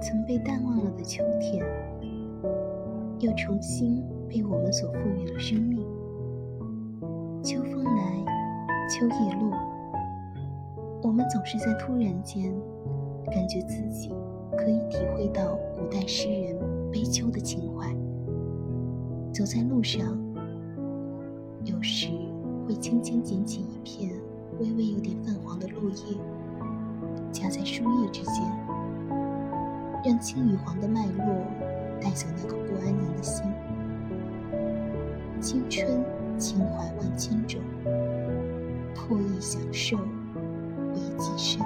曾被淡忘了的秋天，又重新被我们所赋予了生命。秋风来，秋叶落，我们总是在突然间，感觉自己可以体会到古代诗人悲秋的情怀。走在路上，有时会轻轻捡起一片微微有点泛黄的落叶，夹在书页之间，让青与黄的脉络带走那颗不安宁的心。青春。情怀万千种，破意享受为己身。